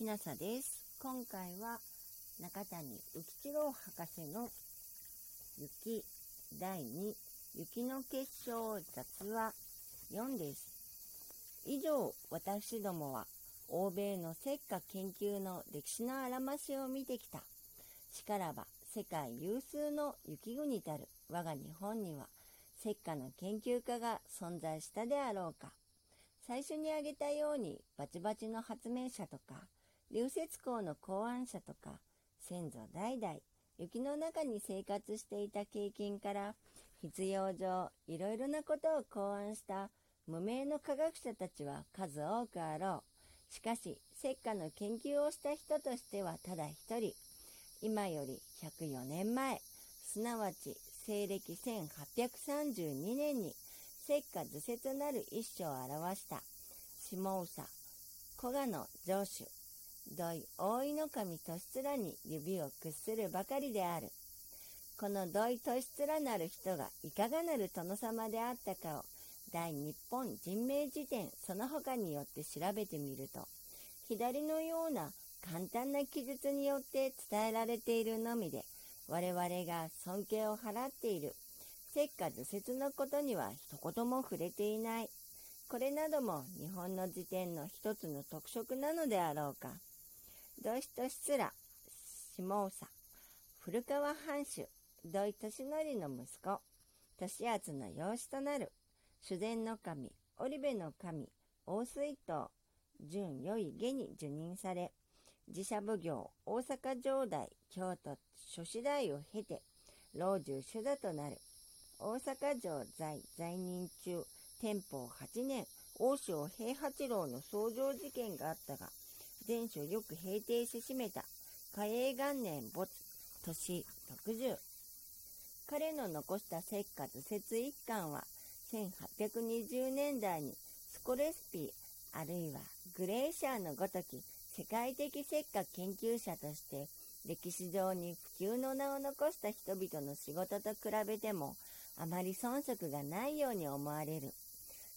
きなさです。今回は中谷浮一郎博士の雪第2雪の結晶雑話4です。以上、私どもは欧米の石化研究の歴史のあらましを見てきた。しからば世界有数の雪国たる我が日本には石化の研究家が存在したであろうか。最初に挙げたようにバチバチの発明者とか流雪港の考案者とか先祖代々雪の中に生活していた経験から必要上いろいろなことを考案した無名の科学者たちは数多くあろう。しかし石化の研究をした人としてはただ一人今より104年前すなわち西暦1832年に石化図説なる一書を表した下総古賀の城主土井大井の神利面に指を屈するばかりであるこの土井利面なる人がいかがなる殿様であったかを大日本人名辞典その他によって調べてみると左のような簡単な記述によって伝えられているのみで我々が尊敬を払っている石化図説のことには一言も触れていない。これなども日本の辞典の一つの特色なのであろうか。土井としら、下総、古川藩主、土井利則の息子、利厚の養子となる、主禅の神、織部の神、大水筒、準良い下に受任され、自社奉行、大阪城代、京都諸子代を経て、老中主座となる。大阪城在在任中、天保8年、王将平八郎の創造事件があったが、前書よく平定し締めた。嘉永元年没、年60。彼の残した石化図説一巻は、1820年代にスコレスピー、あるいはグレーシャーのごとき世界的石化研究者として歴史上に普及の名を残した人々の仕事と比べてもあまり遜色がないように思われる。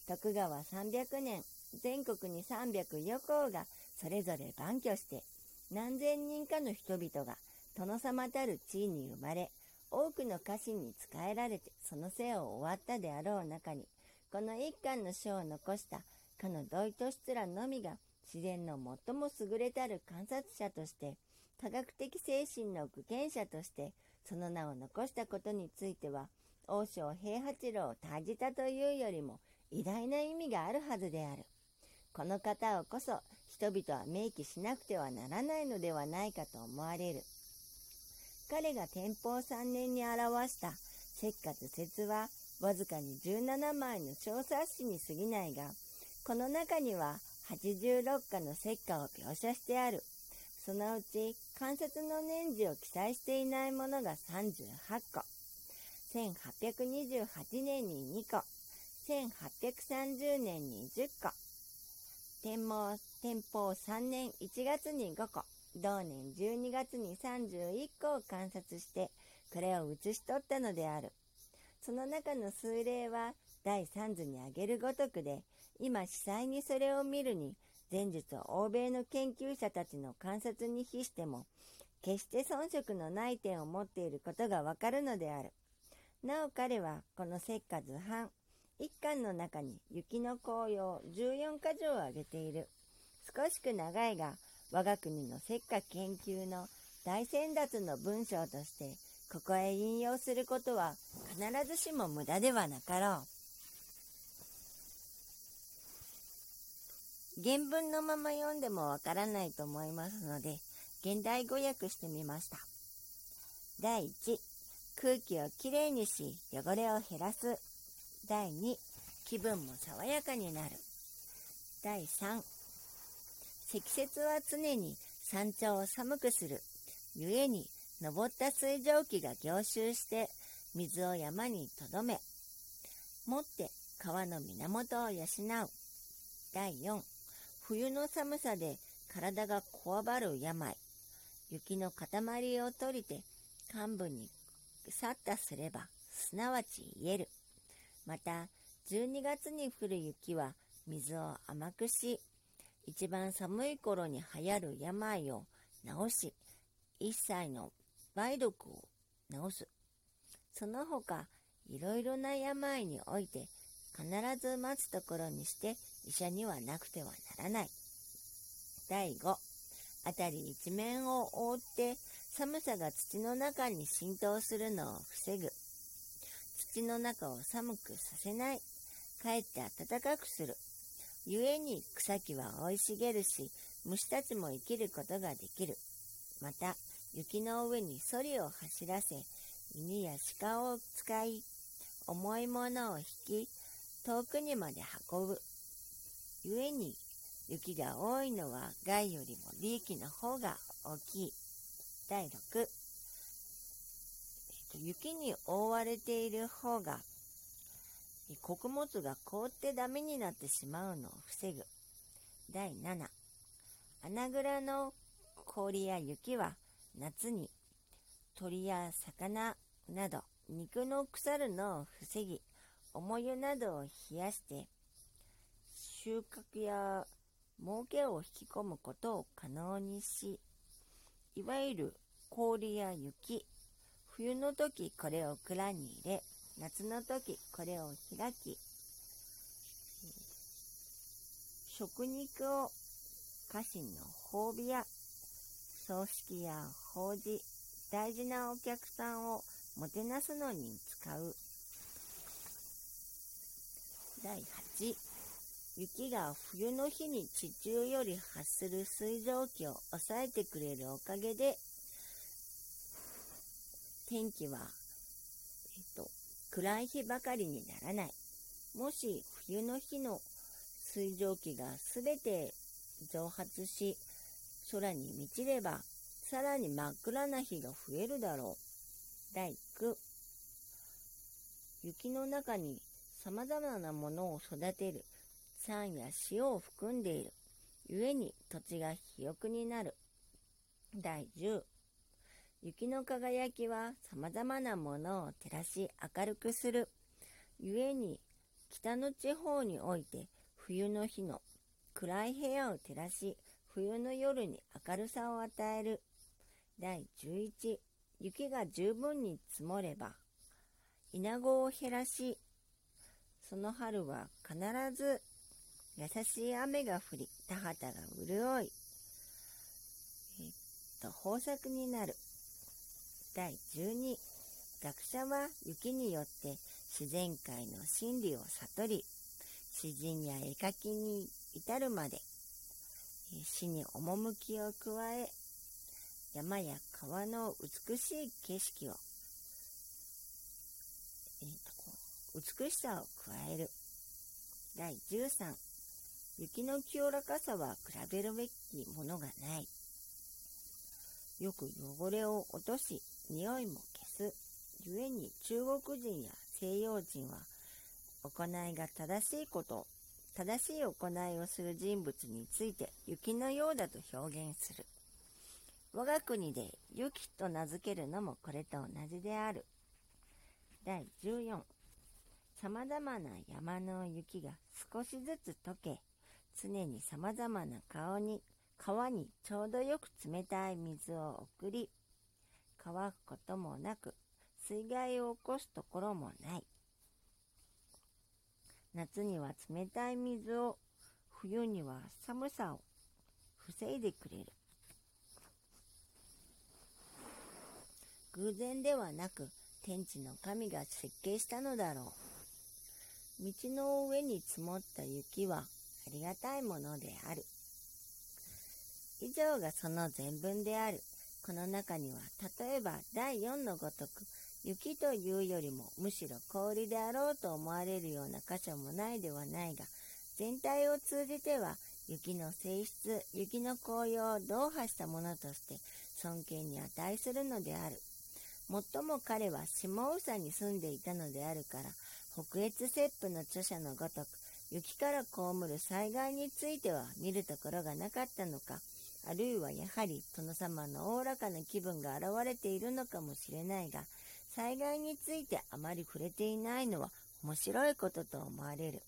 徳川300年、全国に304校がそれぞれ番居して、何千人かの人々が殿様たる地位に生まれ、多くの家臣に仕えられてその世を終わったであろう中に、この一巻の書を残したかの土井利らのみが自然の最も優れたる観察者として、科学的精神の具現者として、その名を残したことについては、王将平八郎を退じたというよりも偉大な意味があるはずである。この方をこそ人々は明記しなくてはならないのではないかと思われる。彼が天保3年に表した石化図説はわずかに17枚の小冊子に過ぎないが、この中には86課の石化を描写してある。そのうち関節の年次を記載していないものが38個。1828年に2個、1830年に10個、天保天保3年1月に5個、同年12月に31個を観察して、これを写し取ったのである。その中の数例は第3図に挙げるごとくで、今司祭にそれを見るに、前述を欧米の研究者たちの観察に比しても、決して遜色のない点を持っていることがわかるのである。なお彼はこの石化図版一巻の中に雪の紅葉14箇条を挙げている。少しく長いが我が国の石化研究の大先達の文章としてここへ引用することは必ずしも無駄ではなかろう。原文のまま読んでもわからないと思いますので現代語訳してみました。第1空気をきれいにし汚れを減らす第2気分も爽やかになる。第3積雪は常に山頂を寒くする。故に登った水蒸気が凝集して水を山にとどめもって川の源を養う。第4冬の寒さで体がこわばる病。雪の塊を取りて幹部に去ったすれば、すなわち言える。また、12月に降る雪は水を甘くし、一番寒い頃に流行る病を治し、一歳の梅毒を治す。その他、いろいろな病において、必ず待つところにして医者にはなくてはならない。第5、辺り一面を覆って寒さが土の中に浸透するのを防ぐ。土の中を寒くさせない。かえって暖かくする。故に草木は生い茂るし、虫たちも生きることができる。また、雪の上にソリを走らせ、犬や鹿を使い、重いものを引き、遠くにまで運ぶ。故に、雪が多いのは害よりも利益の方が大きい。第6、雪に覆われている方が穀物が凍ってダメになってしまうのを防ぐ。第7、穴蔵の氷や雪は夏に鳥や魚など肉の腐るのを防ぎ、重湯などを冷やして収穫や儲けを引き込むことを可能にし、いわゆる氷や雪、冬の時これを蔵に入れ、夏の時これを開き、食肉を家臣の褒美や葬式や法事、大事なお客さんをもてなすのに使う。第8、雪が冬の日に地中より発する水蒸気を抑えてくれるおかげで、天気は、えっと、暗い日ばかりにならない。もし冬の日の水蒸気がすべて蒸発し、空に満ちれば、さらに真っ暗な日が増えるだろう。第9、雪の中に様々なものを育てる酸や塩を含んでいる。故に土地が肥沃になる。第10、雪の輝きは様々なものを照らし明るくする。故に北の地方において冬の日の暗い部屋を照らし冬の夜に明るさを与える。第11雪が十分に積もれば稲子を減らしその春は必ず優しい雨が降り田畑が潤いえっと豊作になる。第12学者は雪によって自然界の真理を悟り詩人や絵描きに至るまで死に趣を加え山や川の美しい景色を、えー、と美しさを加える。第13雪の清らかさは比べるべきものがない。よく汚れを落とし匂いも消す。故に中国人や西洋人は行いが正しいこと、正しい行いをする人物について雪のようだと表現する。我が国で雪と名付けるのもこれと同じである。第14様々な山の雪が少しずつ溶け、常に様々な顔に、川にちょうどよく冷たい水を送り、乾くこともなく、水害を起こすところもない。夏には冷たい水を、冬には寒さを防いでくれる。偶然ではなく、天地の神が設計したのだろう。道の上に積もった雪はありがたいものである。以上がその全文である。この中には、例えば第4のごとく、雪というよりもむしろ氷であろうと思われるような箇所もないではないが、全体を通じては雪の性質、雪の紅葉を同破したものとして尊敬に値するのである。もっとも彼は下宇に住んでいたのであるから、北越切符の著者のごとく、雪から被る災害については見るところがなかったのか、あるいはやはり殿様のおおらかな気分が現れているのかもしれないが、災害についてあまり触れていないのは面白いことと思われる。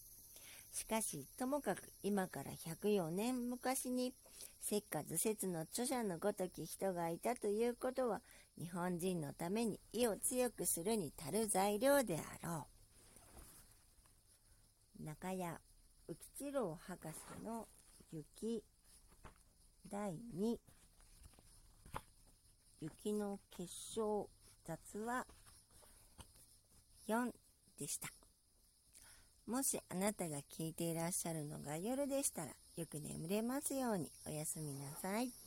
しかし、ともかく今から104年昔に、石化図説の著者のごとき人がいたということは、日本人のために意を強くするに足る材料であろう。中谷浮吉郎博士の雪第2雪の結晶雑話4でした。もしあなたが聞いていらっしゃるのが夜でしたら、よく眠れますようにおやすみなさい。